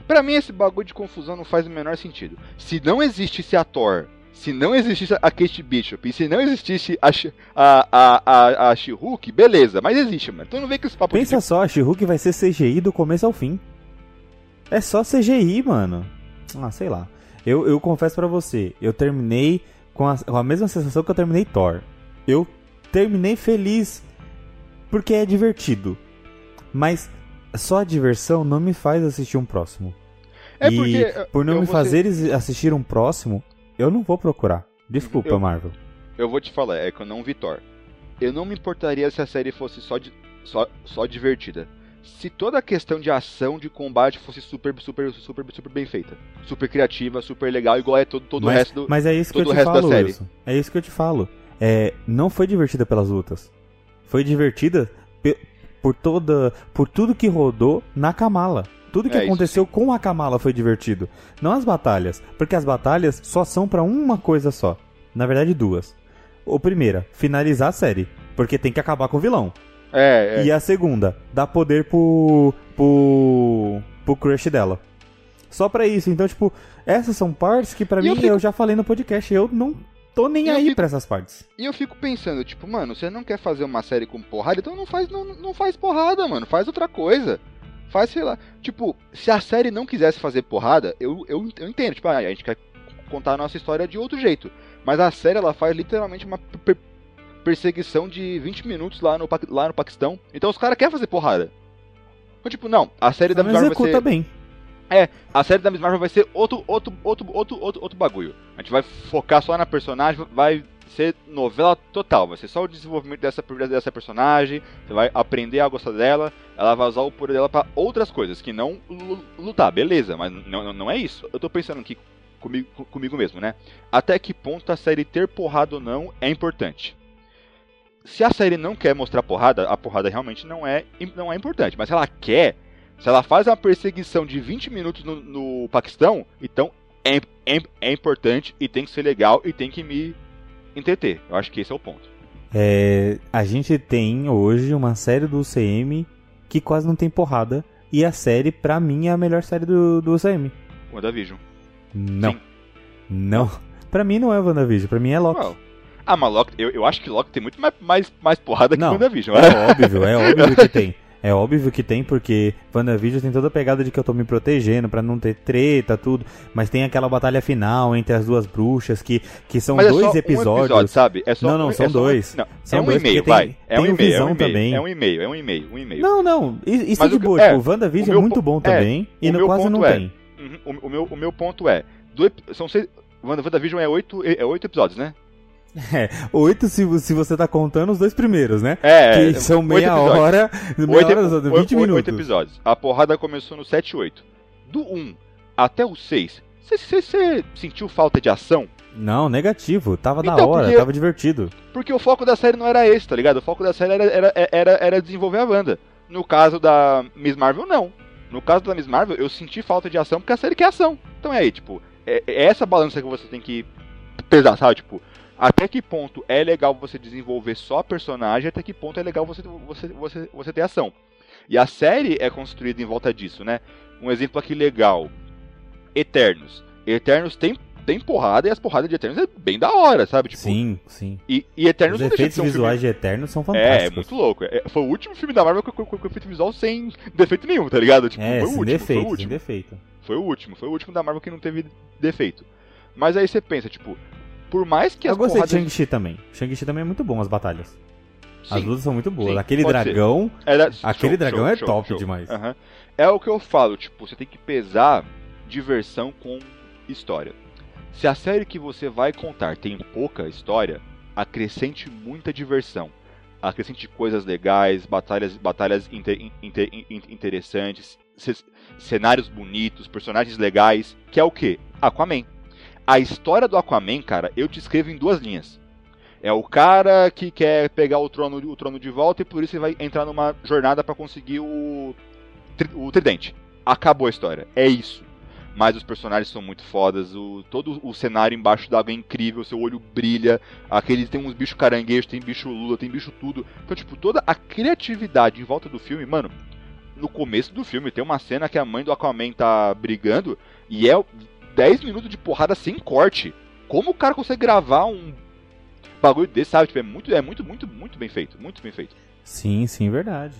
Pra mim esse bagulho de confusão não faz o menor sentido. Se não existisse a Thor, se não existisse a Kate Bishop, e se não existisse a, a, a, a, a She-Hulk, beleza, mas existe, mano. Então não vem com esse papo
Pensa só, a She-Hulk vai ser CGI do começo ao fim. É só CGI, mano. Ah, sei lá. Eu, eu confesso pra você, eu terminei com a, com a mesma sensação que eu terminei Thor. Eu terminei feliz porque é divertido. Mas só a diversão não me faz assistir um próximo.
É
e
porque,
por não me
ser-
fazer eles assistir um próximo, eu não vou procurar. Desculpa,
Eu-
Marvel.
Eu vou te falar, é que eu não vi Thor. Eu não me importaria se a série fosse só, de, só, só divertida. Se toda a questão de ação, de combate fosse super, super, super, super bem feita. Super criativa, super legal, igual é todo, todo o
mas,
resto do.
mas é isso que eu te
o
falo. Wilson. É isso que eu te falo. É, não foi divertida pelas lutas. Foi divertida pe- por toda, por tudo que rodou na Kamala. Tudo que
É, isso
aconteceu com a Kamala foi divertido. Não as batalhas, porque as batalhas só são pra uma coisa só. Na verdade, duas. O primeira, finalizar a série, porque tem que acabar com o vilão.
É, é.
E a segunda, dar poder pro. pro. pro crush dela. Só pra isso. Então, tipo, essas são partes que pra
E
mim
eu
eu,
fico-
já falei no podcast. Eu não tô nem
eu
aí
fico-
pra essas partes.
E eu fico pensando, tipo, mano, você não quer fazer uma série com porrada, então não faz, não, não faz porrada, mano. Faz outra coisa. Faz, sei lá. Tipo, se a série não quisesse fazer porrada, eu, eu, eu entendo. Tipo, ah, a gente quer contar a nossa história de outro jeito. Mas a série, ela faz literalmente uma per- perseguição de 20 minutos lá no, lá no Paquistão. Então os caras querem fazer porrada. Então, tipo, não. A série da Miss Marvel vai ser...
bem.
A série da Miss Marvel vai ser outro, outro, outro, outro, outro, outro bagulho. A gente vai focar só na personagem, vai ser novela total, vai ser só o desenvolvimento dessa, dessa personagem, você vai aprender a gostar dela, ela vai usar o poder dela para outras coisas, que não lutar, beleza, mas não, não é isso. Eu tô pensando aqui comigo, comigo mesmo, né? Até que ponto a série ter porrada ou não é importante. Se a série não quer mostrar porrada, a porrada realmente não é, não é importante. Mas se ela quer, se ela faz uma perseguição de 20 minutos no, no Paquistão, então é, é, é importante e tem que ser legal e tem que me entreter. Eu acho que esse é o ponto.
É, a gente tem hoje uma série do UCM que quase não tem porrada. E a série, pra mim, é a melhor série do, do UCM.
WandaVision.
Não. Sim. Não. Pra mim não é WandaVision, pra mim é Loki.
Well. Ah, mas Loki, eu, eu acho que Loki tem muito mais, mais, mais porrada
não,
que WandaVision.
É óbvio, é óbvio que tem. É óbvio que tem, porque WandaVision tem toda a pegada de que eu tô me protegendo para não ter treta, tudo. Mas tem aquela batalha final entre as duas bruxas, que, que são
mas
dois
é
episódios.
Um episódio, sabe?
É só, não, não, são
é
dois.
Um, não,
são
é um e-mail,
tem,
vai. É um e-mail, é um
e-mail, também.
É um e-mail, é um e-mail, um e-mail.
Não, não. Isso
mas
é de boa.
é,
tipo, WandaVision é muito bom também.
É,
e no quase não
é,
tem.
Uhum, o, o, meu, o meu ponto é. Do, são seis. WandaVision é oito, é oito episódios, né?
É, oito se, se você tá contando os dois primeiros, né?
É,
que são meia hora, meia
oito,
hora, 20
oito,
minutos.
Oito episódios. A porrada começou no 7 e 8. Do 1 até o 6, você sentiu falta de ação?
Não, negativo. Tava
então,
da hora,
porque,
tava divertido.
Porque o foco da série não era esse, tá ligado? O foco da série era, era, era, era desenvolver a Wanda. No caso da Miss Marvel, não. No caso da Miss Marvel, eu senti falta de ação porque a série quer ação. Então é aí, tipo, é, é essa balança que você tem que pesar, sabe? Tipo, até que ponto é legal você desenvolver só personagem, até que ponto é legal você, você, você, você ter ação. E a série é construída em volta disso, né? Um exemplo aqui legal: Eternos. Eternos tem, tem porrada e as porradas de Eternos é bem da hora, sabe?
Tipo, sim, sim.
E, e Eternos
Os efeitos
um
visuais
filme...
de Eternos são fantásticos.
É, é muito louco. É, foi o último filme da Marvel com, com, com efeito visual sem defeito nenhum, tá ligado? Tipo,
é,
foi, o
sem
último,
defeito,
foi o último.
sem defeito.
Foi o último, foi o último da Marvel que não teve defeito. Mas aí você pensa, tipo, por mais que
Eu
as
gostei
porradas...
de Shang-Chi também. Shang-Chi também é muito bom as batalhas. As
Sim,
lutas são muito boas.
sim,
aquele dragão,
Era-
aquele
show,
dragão
show,
é
show,
top demais.
Aham. É o que eu falo, tipo, você tem que pesar diversão com história. Se a série que você vai contar tem pouca história, acrescente muita diversão. Acrescente coisas legais, batalhas, batalhas inte- inte- in- interessantes, ce- cenários bonitos, personagens legais, que é o que? Aquaman. A história do Aquaman, cara, eu te escrevo em duas linhas. É o cara que quer pegar o trono, o trono de volta e por isso ele vai entrar numa jornada para conseguir o, o tridente. Acabou a história. É isso. Mas os personagens são muito fodas, o, todo o cenário embaixo d'água é incrível, seu olho brilha, aqueles tem uns bichos caranguejos, tem bicho lula, tem bicho tudo. Então, tipo, toda a criatividade em volta do filme, mano, no começo do filme tem uma cena que a mãe do Aquaman tá brigando e é 10 minutos de porrada sem corte. Como o cara consegue gravar um bagulho desse, sabe? Tipo, é muito, é muito, muito, muito bem feito. Muito bem feito.
Sim, sim, verdade.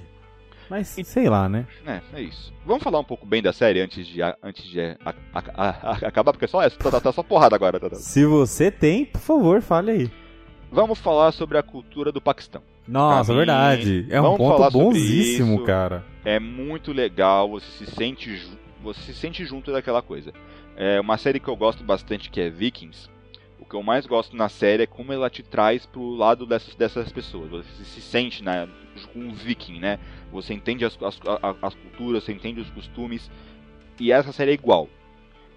Mas sei lá, né?
É, é isso. Vamos falar um pouco bem da série antes de, antes de a- a- a- acabar, porque é só essa, tá, tá- tá só porrada agora. Tá, tá.
Se você tem, por favor, fale aí.
Vamos falar sobre a cultura do Paquistão.
Nossa,
mim,
verdade. É um ponto bonzíssimo, cara.
É muito legal, você se sente, você se sente junto daquela coisa. É uma série que eu gosto bastante que é Vikings. O que eu mais gosto na série é como ela te traz pro lado dessas, dessas pessoas. Você se sente com um viking, né? Você entende as, as, as culturas, você entende os costumes. E essa série é igual.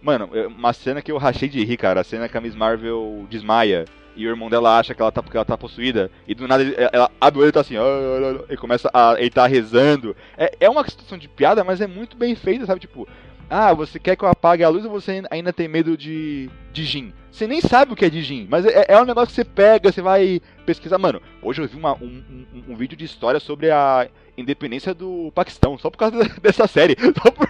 Mano, é uma cena que eu rachei de rir, cara. A cena que a Miss Marvel desmaia e o irmão dela acha que ela tá, que ela tá possuída. E do nada ela abre o olho e tá assim, "Ah, ah, ah", e começa a. Ele tá rezando. É, é uma situação de piada, mas é muito bem feita, sabe? Tipo, ah, você quer que eu apague a luz ou você ainda tem medo de, de gin? Você nem sabe o que é de gin, mas é, é um negócio que você pega, você vai pesquisar. Mano, hoje eu vi uma- um, um- um vídeo de história sobre a independência do Paquistão, só por causa dessa série. Só por...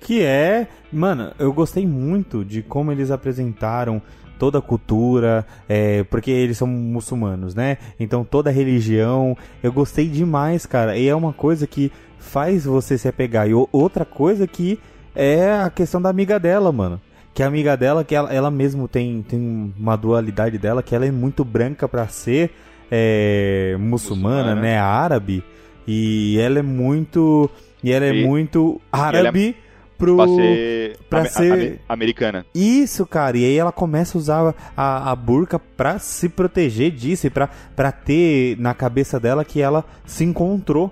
Que é, mano, eu gostei muito de como eles apresentaram toda a cultura, é, porque eles são muçulmanos, né? Então toda a religião, eu gostei demais, cara. E é uma coisa que faz você se apegar. E outra coisa que é a questão da amiga dela, mano. Que a amiga dela, que ela, ela mesmo tem, tem uma dualidade dela, que ela é muito branca pra ser é, muçulmana,
Muçulmana.
né? Árabe. E ela é muito. E ela é
E-
muito
é-
árabe pro.
Pra ser,
pra ser-
ame- americana.
Isso, cara, e aí ela começa a usar a, a burca pra se proteger disso e pra, pra ter na cabeça dela que ela se encontrou.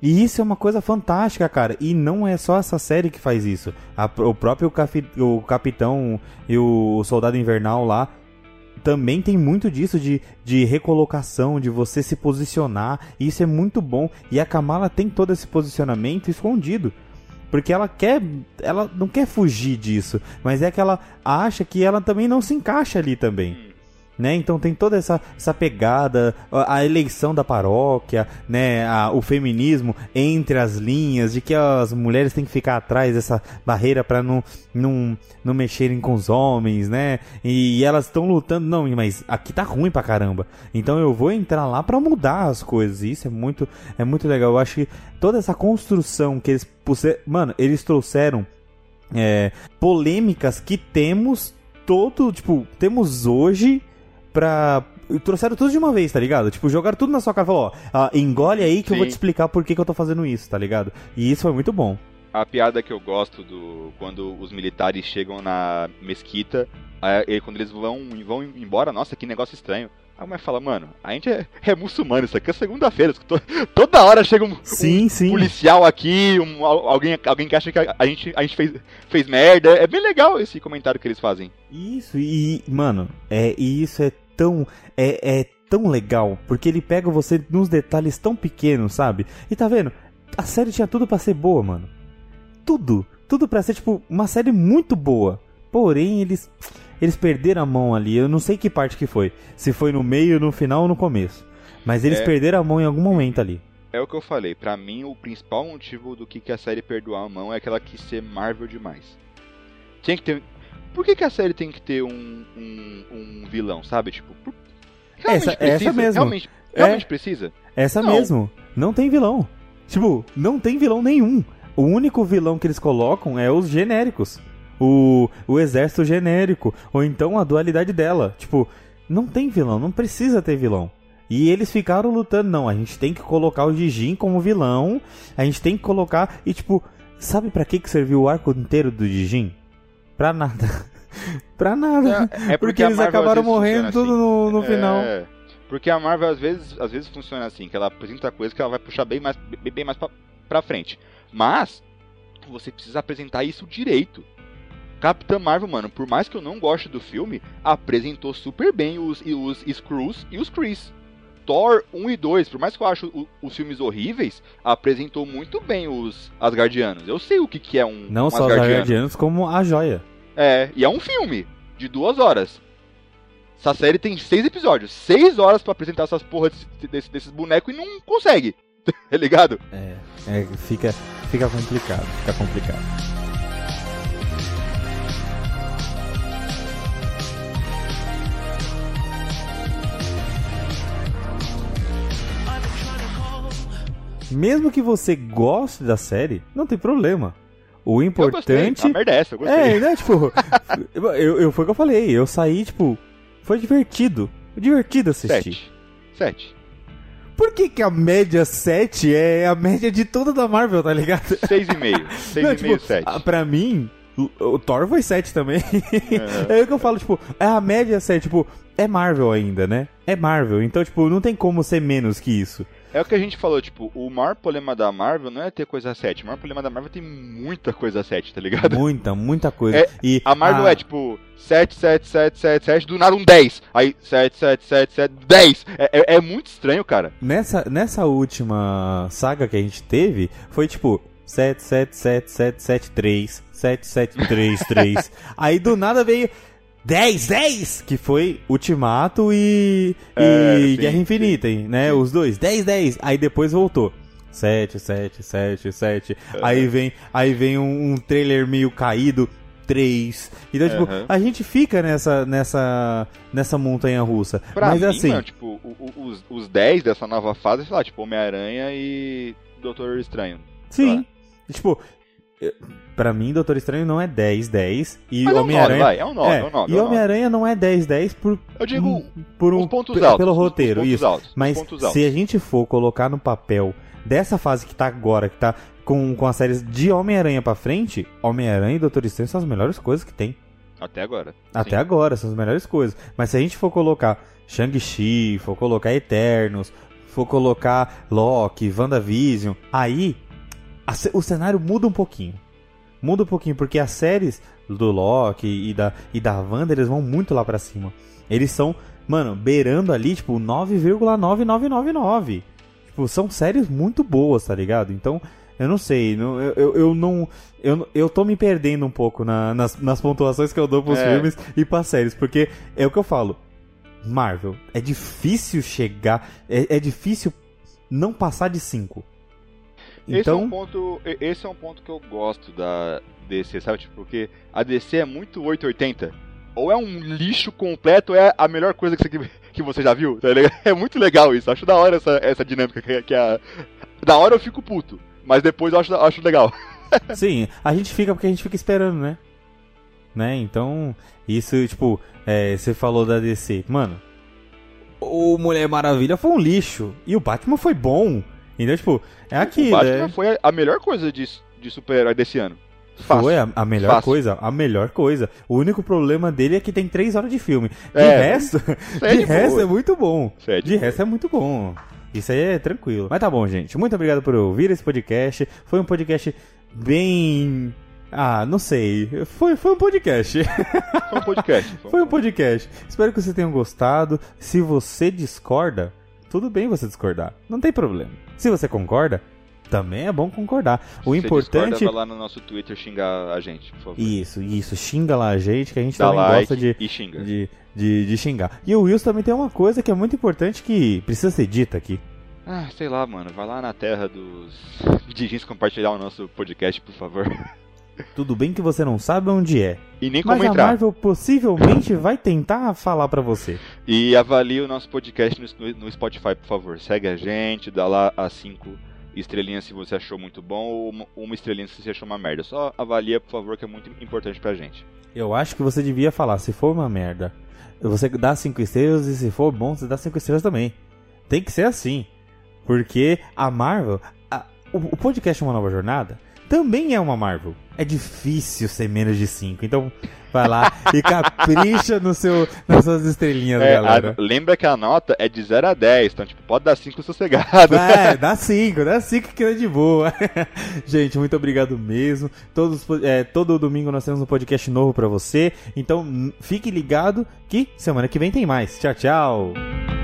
E isso é uma coisa fantástica, cara. E não é só essa série que faz isso. A- o próprio cafi- o Capitão e o Soldado Invernal lá também tem muito disso de, de recolocação, de você se posicionar. E isso é muito bom. E a Kamala tem todo esse posicionamento escondido. Porque ela quer. Ela não quer fugir disso. Mas é que ela acha que ela também não se encaixa ali também. Né? Então tem toda essa, essa pegada, a, eleição da paróquia, né? a- o feminismo entre as linhas, de que as mulheres têm que ficar atrás dessa barreira para não, não, não mexerem com os homens, né? E, elas estão lutando, não, mas aqui tá ruim pra caramba. Então eu vou entrar lá pra mudar as coisas. E isso é muito, é muito legal. Eu acho que toda essa construção que eles mano, eles trouxeram é, polêmicas que temos todo, tipo, temos hoje pra. Trouxeram tudo de uma vez, tá ligado? Tipo, jogaram tudo na sua cara e falou, ó, engole aí que eu vou
Sim.
te explicar por que, que eu tô fazendo isso, tá ligado? E isso foi muito bom.
A piada que eu gosto do quando os militares chegam na mesquita, aí, quando eles vão, vão embora, nossa, que negócio estranho. A mulher fala, mano, a gente é, é muçulmano, isso aqui é segunda-feira. to- Toda hora chega um,
Sim,
um
sim.
policial aqui, um, al- alguém, alguém que acha que a, a gente, a gente fez, fez merda. É bem legal esse comentário que eles fazem.
Isso, e, mano, é, e isso é tão. É, é tão legal, porque ele pega você nos detalhes tão pequenos, sabe? E tá vendo? A série tinha tudo pra ser boa, mano. Tudo. Tudo pra ser, tipo, uma série muito boa. Porém, eles. Eles perderam a mão ali. Eu não sei que parte que foi. Se foi no meio, no final ou no começo. Mas eles
É.
perderam a mão em algum momento ali.
É o que eu falei, pra mim o principal motivo do que, que a série perdoar a mão é que ela quis ser Marvel demais. Tinha que ter. Por que, que a série tem que ter um, um, um vilão, sabe? Tipo, por... realmente
Essa- essa mesmo.
Realmente,
É.
realmente precisa?
Essa
Não.
mesmo. Não tem vilão. Tipo, não tem vilão nenhum. O único vilão que eles colocam é os genéricos. O, o exército genérico. Ou então a dualidade dela. Tipo, não tem vilão, não precisa ter vilão. E eles ficaram lutando, não, a gente tem que colocar o Dijin como vilão, a gente tem que colocar, e tipo, sabe pra que que serviu o arco inteiro do Dijin? Pra nada. pra nada.
É, é
porque
a
eles
Marvel,
acabaram morrendo tudo no, no
assim.
final.
É, porque a Marvel às vezes, às vezes funciona assim, que ela apresenta coisa que ela vai puxar bem mais, bem, bem mais pra, pra frente. Mas você precisa apresentar isso direito. Capitã Marvel, mano, por mais que eu não goste do filme, apresentou super bem os, e os Skrulls e os Chris. Thor 1 e 2, por mais que eu ache o- os filmes horríveis, apresentou muito bem os Asgardianos. Eu sei o que, que é um,
Não
um
só os
Asgardiano.
Guardianos, como a joia.
É, e é um filme de duas horas. Essa série tem seis episódios. Seis horas pra apresentar essas porras desse- desse- desses bonecos e não consegue. Tá ligado?
É, é, fica, fica complicado, fica complicado. Mesmo que você goste da série, não tem problema. O
Eu gostei.
importante
A merda é essa, eu gostei.
é, né, tipo, eu, eu foi o que eu falei, eu saí, tipo, foi divertido. Divertido assistir.
Sete. Sete.
Por que, que a média 7 é a média de toda da Marvel, tá ligado?
Seis e meio. Seis
Não,
e
tipo,
meio, sete.
ah, Pra mim, o, Thor foi 7 também.
Aham.
é o que eu falo, tipo, é a média 7, tipo, é Marvel ainda, né? É Marvel, então, tipo, não tem como ser menos que isso.
É o que a gente falou, tipo, o maior problema da Marvel não é ter coisa 7. O maior problema da Marvel tem muita coisa 7, tá ligado?
Muita, muita coisa.
É,
e
A Marvel
ah,
é tipo 7, 7, 7, 7, 7, do nada um 10. Aí 7, 7, 7, 7, 10. É, é, é muito estranho, cara.
Nessa, nessa última saga que a gente teve, foi tipo 7, 7, 7, 7, 7, 3, 7, 7, 3, 3. Aí do nada veio 10, 10! Que foi Ultimato e,
É,
e
sim,
Guerra Infinita, né? Os dois, 10, 10. Aí depois voltou. 7, 7, 7, 7. Aí vem, aí vem um, um trailer meio caído. 3. Então, tipo,
Aham.
a gente fica nessa, nessa, nessa montanha russa.
Pra
Mas
mim,
assim,
mano, tipo, os, os 10 dessa nova fase, sei lá, tipo, Homem-Aranha e Doutor Estranho.
Sim. Tipo, Pra mim, Doutor Estranho não é 10, 10. E Homem-Aranha.
É um 9, vai, é um 9,
é,
é um 9.
e Homem-Aranha não é 10, 10 por.
Eu digo
um- por um,
os pontos altos.
pelo roteiro,
pontos
isso.
altos, os
Mas
altos.
se a gente for colocar no papel dessa fase que tá agora, que tá com, com as séries de Homem-Aranha pra frente, Homem-Aranha e Doutor Estranho são as melhores coisas que tem.
Até agora.
Até
Sim.
agora, são as melhores coisas. Mas se a gente for colocar Shang-Chi, for colocar Eternos, for colocar Loki, WandaVision, aí a o cenário muda um pouquinho. Muda um pouquinho, porque as séries do Loki e da, e da Wanda, eles vão muito lá pra cima. Eles são, mano, beirando ali, tipo, 9,9999. Tipo, são séries muito boas, tá ligado? Então, eu não sei, não- eu, eu, eu não. Eu, eu tô me perdendo um pouco na- nas, nas pontuações que eu dou pros
É.
filmes e pras séries, porque é o que eu falo. Marvel, é difícil chegar. É, é difícil não passar de 5.
Esse, é um
Então,
ponto, esse é um ponto que eu gosto da DC, sabe? Tipo, porque a DC é muito 880. Ou é um lixo completo, ou é a melhor coisa que você, que você já viu, tá ligado? É muito legal isso. Acho da hora essa, essa dinâmica que, que a. Da hora eu fico puto, mas depois eu acho, acho legal.
sim, a gente fica porque a gente fica esperando, né? Né? Então, isso, tipo, é, você falou da DC. Mano, o Mulher Maravilha foi um lixo. E o Batman foi bom. Então, tipo, é
o
aquilo.
Batman
é...
foi a, melhor coisa de, de super-herói desse ano. Fácil.
Foi a, a melhor
Fácil.
coisa, a melhor coisa. O único problema dele é que tem 3 horas de filme. De
É,
resto,
aí
de
é de
resto é muito bom.
É de
De resto é muito bom. Isso aí é tranquilo. Mas tá bom, gente. Muito obrigado por ouvir esse podcast. Foi um podcast bem. Ah, não sei. Foi, foi um podcast.
Foi um podcast.
Foi um podcast. Espero que vocês tenham gostado. Se você discorda, tudo bem você discordar. Não tem problema. Se você concorda, também é bom concordar. O
Se
importante.
discorda, vai lá no nosso Twitter xingar a gente, por favor.
Isso, isso. Xinga lá a gente, que a gente
Dá
também
like
gosta de,
e xinga.
de, de, de xingar. E o Wilson também tem uma coisa que é muito importante que precisa ser dita aqui.
Ah, sei lá, mano. Vai lá na terra dos dirigentes compartilhar o nosso podcast, por favor.
Tudo bem que você não sabe onde é,
E nem
mas
como
a
entrar.
Marvel possivelmente vai tentar falar pra você.
E avalie o nosso podcast no, no Spotify, por favor. Segue a gente, dá lá as cinco estrelinhas se você achou muito bom ou uma- uma estrelinha se você achou uma merda. Só avalia, por favor, que é muito importante pra gente.
Eu acho que você devia falar, se for uma merda, você dá cinco estrelas e se for bom, você dá cinco estrelas também. Tem que ser assim. Porque a Marvel, a- o, o podcast Uma Nova Jornada, também é uma Marvel. É difícil ser menos de 5. Então, vai lá e capricha no seu, nas suas estrelinhas,
É,
galera.
a- lembra que a nota é de 0 a 10, então tipo, pode dar 5 sossegado.
É, dá 5, dá 5 que é de boa. Gente, muito obrigado mesmo. Todos, é, todo domingo nós temos um podcast novo pra você. Então, fique ligado que semana que vem tem mais. Tchau, tchau.